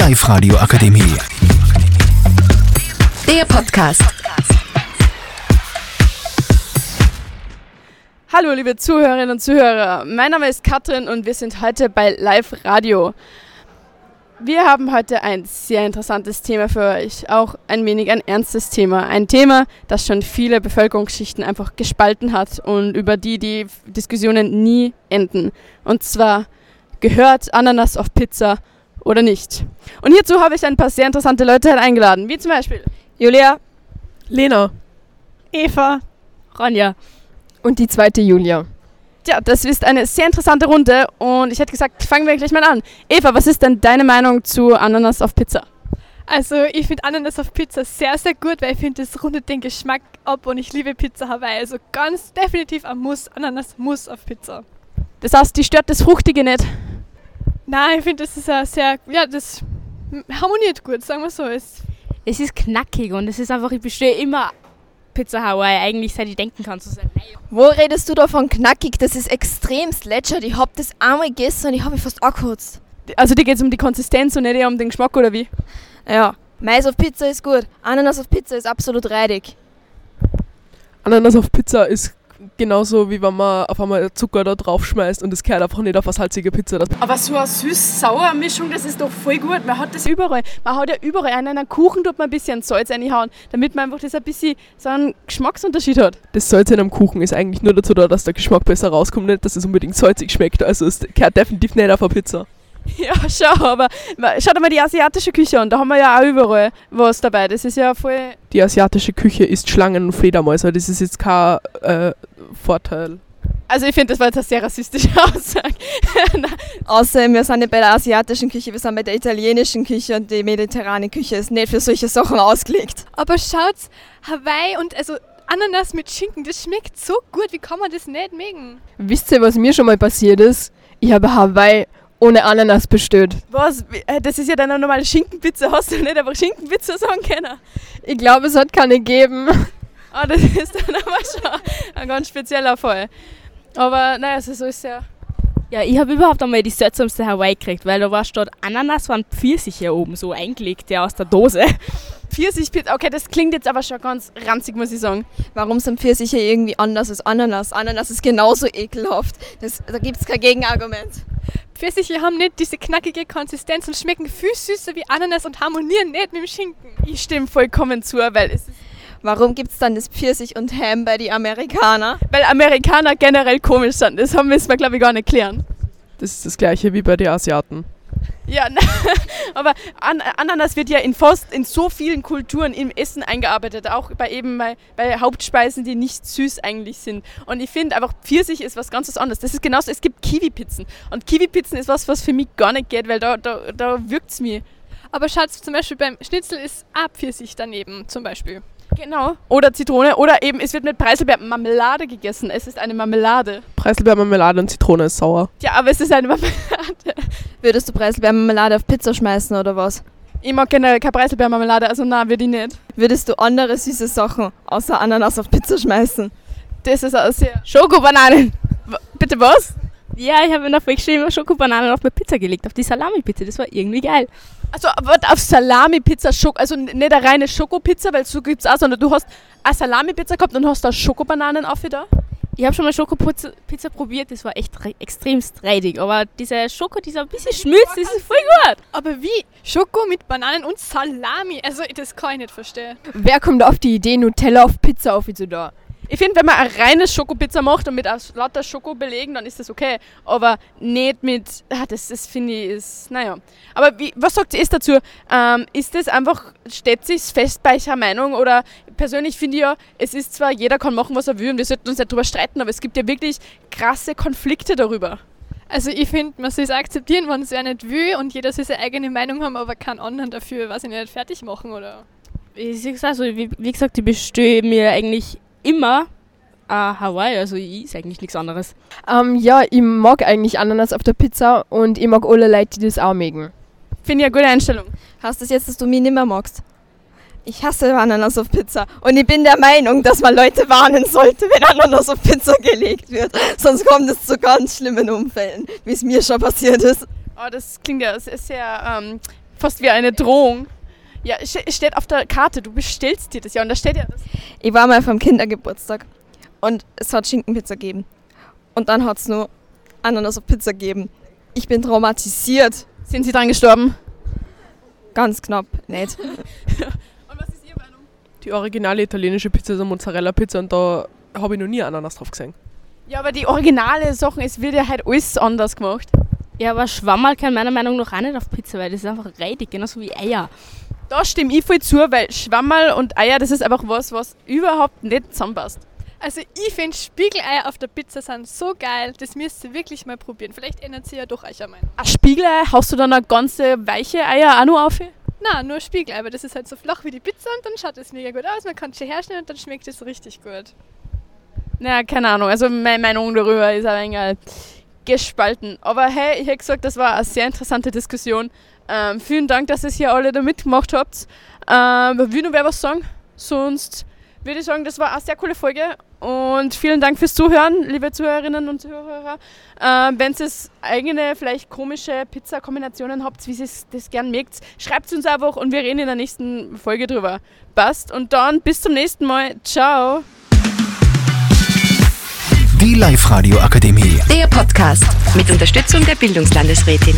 Live-Radio Akademie. Der Podcast. Hallo liebe Zuhörerinnen und Zuhörer, mein Name ist Katrin und wir sind heute bei Live Radio. Wir haben heute ein sehr interessantes Thema für euch, auch ein wenig ein ernstes Thema. Ein Thema, das schon viele Bevölkerungsschichten einfach gespalten hat und über die die Diskussionen nie enden. Und zwar, gehört Ananas auf Pizza oder nicht? Und hierzu habe ich ein paar sehr interessante Leute eingeladen, wie zum Beispiel Julia Lena. Eva, Ronja. und die zweite Julia. Tja, das ist eine sehr interessante Runde und ich hätte gesagt, fangen wir gleich mal an. Eva, was ist denn deine Meinung zu Ananas auf Pizza? Also ich finde Ananas auf Pizza sehr, sehr gut, weil ich finde, das rundet den Geschmack ab und ich liebe Pizza Hawaii. Also ganz definitiv ein Muss. Ananas muss auf Pizza. Das heißt, die stört das Fruchtige nicht. Nein, ich finde, das ist ein sehr, ja, das harmoniert gut, sagen wir so. Es, Es ist knackig und es ist einfach, ich bestehe immer Pizza Hawaii, eigentlich seit ich denken kann zu sein. Wo redest du davon knackig? Das ist extrem lätschert. Ich hab das einmal gegessen und ich habe mich fast angekotzt. Also dir geht es um die Konsistenz und nicht eher um den Geschmack oder wie? Ja, Mais auf Pizza ist gut. Ananas auf Pizza ist absolut reidig. Ananas auf Pizza ist genauso wie wenn man auf einmal Zucker da drauf schmeißt und es kehrt einfach nicht auf eine salzige Pizza. Das Aber so eine süß-sauer Mischung, das ist doch voll gut. Man hat das überall. Man hat ja überall in einen Kuchen tut man ein bisschen Salz reinhauen, damit man einfach das ein bisschen so einen Geschmacksunterschied hat. das Salz in einem Kuchen ist eigentlich nur dazu da, dass der Geschmack besser rauskommt, nicht dass es unbedingt salzig schmeckt. Also es kehrt definitiv nicht auf eine Pizza. Ja, schau, aber schau dir mal die asiatische Küche an. Da haben wir ja auch überall was dabei. Das ist ja voll. Die asiatische Küche isst Schlangen und Fledermäuse. Das ist jetzt kein äh, Vorteil. Also ich finde, das war jetzt eine sehr rassistische Aussage. Außerdem, wir sind nicht bei der asiatischen Küche, wir sind bei der italienischen Küche und die mediterrane Küche ist nicht für solche Sachen ausgelegt. Aber schaut, Hawaii und also Ananas mit Schinken, das schmeckt so gut. Wie kann man das nicht mögen? Wisst ihr, was mir schon mal passiert ist? Ich habe Hawaii ohne Ananas bestellt. Was? Äh, Das ist ja dann eine normale Schinkenpizza. Hast du nicht einfach Schinkenpizza sagen können? Ich glaube, es hat keine gegeben. Ah, das ist dann aber schon ein ganz spezieller Fall. Aber naja, also so ist ja. Ja, ich habe überhaupt einmal die seltsamste Hawaii gekriegt, weil da war statt Ananas waren Pfirsiche oben so eingelegt, ja, aus der Dose. Pfirsichpizza, okay, das klingt jetzt aber schon ganz ranzig, muss ich sagen. Warum sind Pfirsiche irgendwie anders als Ananas? Ananas ist genauso ekelhaft. Das, da gibt es kein Gegenargument. Pfirsiche haben nicht diese knackige Konsistenz und schmecken viel süßer wie Ananas und harmonieren nicht mit dem Schinken. Ich stimme vollkommen zu, weil es ist, Warum gibt es dann das Pfirsich und Ham bei die Amerikaner? weil Amerikaner generell komisch sind. Das haben wir jetzt mal, glaube ich, gar nicht klären. Das ist das gleiche wie bei den Asiaten. Ja, aber An Ananas wird ja in fast in so vielen Kulturen im Essen eingearbeitet, auch bei eben bei, bei Hauptspeisen, die nicht süß eigentlich sind. Und ich finde einfach Pfirsich ist was ganz was anderes. Das ist genauso, es gibt Kiwi-Pizzen. Und Kiwi-Pizzen ist was, was für mich gar nicht geht, weil da, da, da wirkt es mir. Aber schaut, zum Beispiel beim Schnitzel ist auch Pfirsich daneben, zum Beispiel. Genau. Oder Zitrone. Oder eben, es wird mit Preiselbeeren-Marmelade gegessen. Es ist eine Marmelade. Preiselbeermarmelade und Zitrone ist sauer. Ja, aber es ist eine Marmelade. Würdest du Preiselbeermarmelade auf Pizza schmeißen oder was? Ich mag generell keine Preiselbeermarmelade, also nein, würde ich nicht. Würdest du andere süße Sachen außer Ananas auf Pizza schmeißen? Das ist auch sehr... Schokobananen! Bitte was? Ja, ich habe mir noch geschrieben, Schokobananen auf meine Pizza gelegt, auf die Salami-Pizza, das war irgendwie geil. Also auf Salami-Pizza, Schok also nicht eine reine Schokopizza, weil so gibt es auch, sondern du hast eine Salami-Pizza gehabt und hast da Schokobananen auf da. Ich habe schon mal Schokopizza Pizza probiert, das war echt re extremst reidig, aber diese Schoko, die so ein bisschen schmilzt, das ist voll gut. Aber wie? Schoko mit Bananen und Salami. Also das kann ich nicht verstehen. Wer kommt auf die Idee, Nutella auf Pizza auf zu da? Ich finde, wenn man eine reine Schokopizza macht und mit aus lauter Schoko belegen, dann ist das okay. Aber nicht mit, ah, das, das finde ich, ist, naja. Aber wie, was sagt ihr dazu? Ähm, ist das einfach, steht sich fest bei eurer Meinung? Oder persönlich finde ich ja, es ist zwar, jeder kann machen, was er will und wir sollten uns nicht darüber streiten, aber es gibt ja wirklich krasse Konflikte darüber. Also ich finde, man soll es akzeptieren, wenn es wer nicht will und jeder soll seine eigene Meinung haben, aber keinen anderen dafür, weiß ich nicht, fertig machen oder... Ich also, wie, wie gesagt, ich bestehe mir eigentlich immer äh, Hawaii, also ich ist eigentlich nichts anderes. Ähm, ja, ich mag eigentlich Ananas auf der Pizza und ich mag alle Leute, die das auch mögen. Finde ich eine gute Einstellung. Heißt das jetzt, dass du mich nicht mehr magst? Ich hasse Ananas auf Pizza und ich bin der Meinung, dass man Leute warnen sollte, wenn Ananas auf Pizza gelegt wird. Sonst kommt es zu ganz schlimmen Unfällen, wie es mir schon passiert ist. Oh, das klingt ja sehr, sehr ähm, fast wie eine Drohung. Ja, steht auf der Karte, du bestellst dir das ja und da steht ja das. Ich war mal vom Kindergeburtstag und es hat Schinkenpizza gegeben. Und dann hat es nur Ananas auf Pizza gegeben. Ich bin traumatisiert. Sind sie dran gestorben? Ganz knapp nicht. Und was ist Ihre Meinung? Die originale italienische Pizza ist eine Mozzarella-Pizza und da habe ich noch nie Ananas drauf gesehen. Ja, aber die originale Sachen, es wird ja halt alles anders gemacht. Ja, aber Schwammerl kann meiner Meinung nach auch nicht auf Pizza, weil das ist einfach reidig, genauso wie Eier. Da stimme ich voll zu, weil Schwammerl und Eier, das ist einfach was, was überhaupt nicht zusammenpasst. Also ich finde Spiegeleier auf der Pizza sind so geil, das müsst ihr wirklich mal probieren. Vielleicht ändert sich ja doch euch einmal. Ein Spiegelei, haust du dann eine ganze weiche Eier auch noch auf? Na, nur Spiegelei, aber das ist halt so flach wie die Pizza und dann schaut es mega gut aus. Man kann es schon herstellen und dann schmeckt es richtig gut. Na, keine Ahnung. Also meine Meinung darüber ist ein wenig gespalten. Aber hey, ich hätte gesagt, das war eine sehr interessante Diskussion. Ähm, vielen Dank, dass ihr hier alle da mitgemacht habt. Ähm, will noch wer was sagen? Sonst würde ich sagen, das war eine sehr coole Folge. Und vielen Dank fürs Zuhören, liebe Zuhörerinnen und Zuhörer. Ähm, Wenn ihr eigene, vielleicht komische Pizza-Kombinationen habt, wie ihr das gern mögt, schreibt es uns einfach und wir reden in der nächsten Folge drüber. Passt. Und dann bis zum nächsten Mal. Ciao. Die Live-Radio Akademie. Der Podcast mit Unterstützung der Bildungslandesrätin.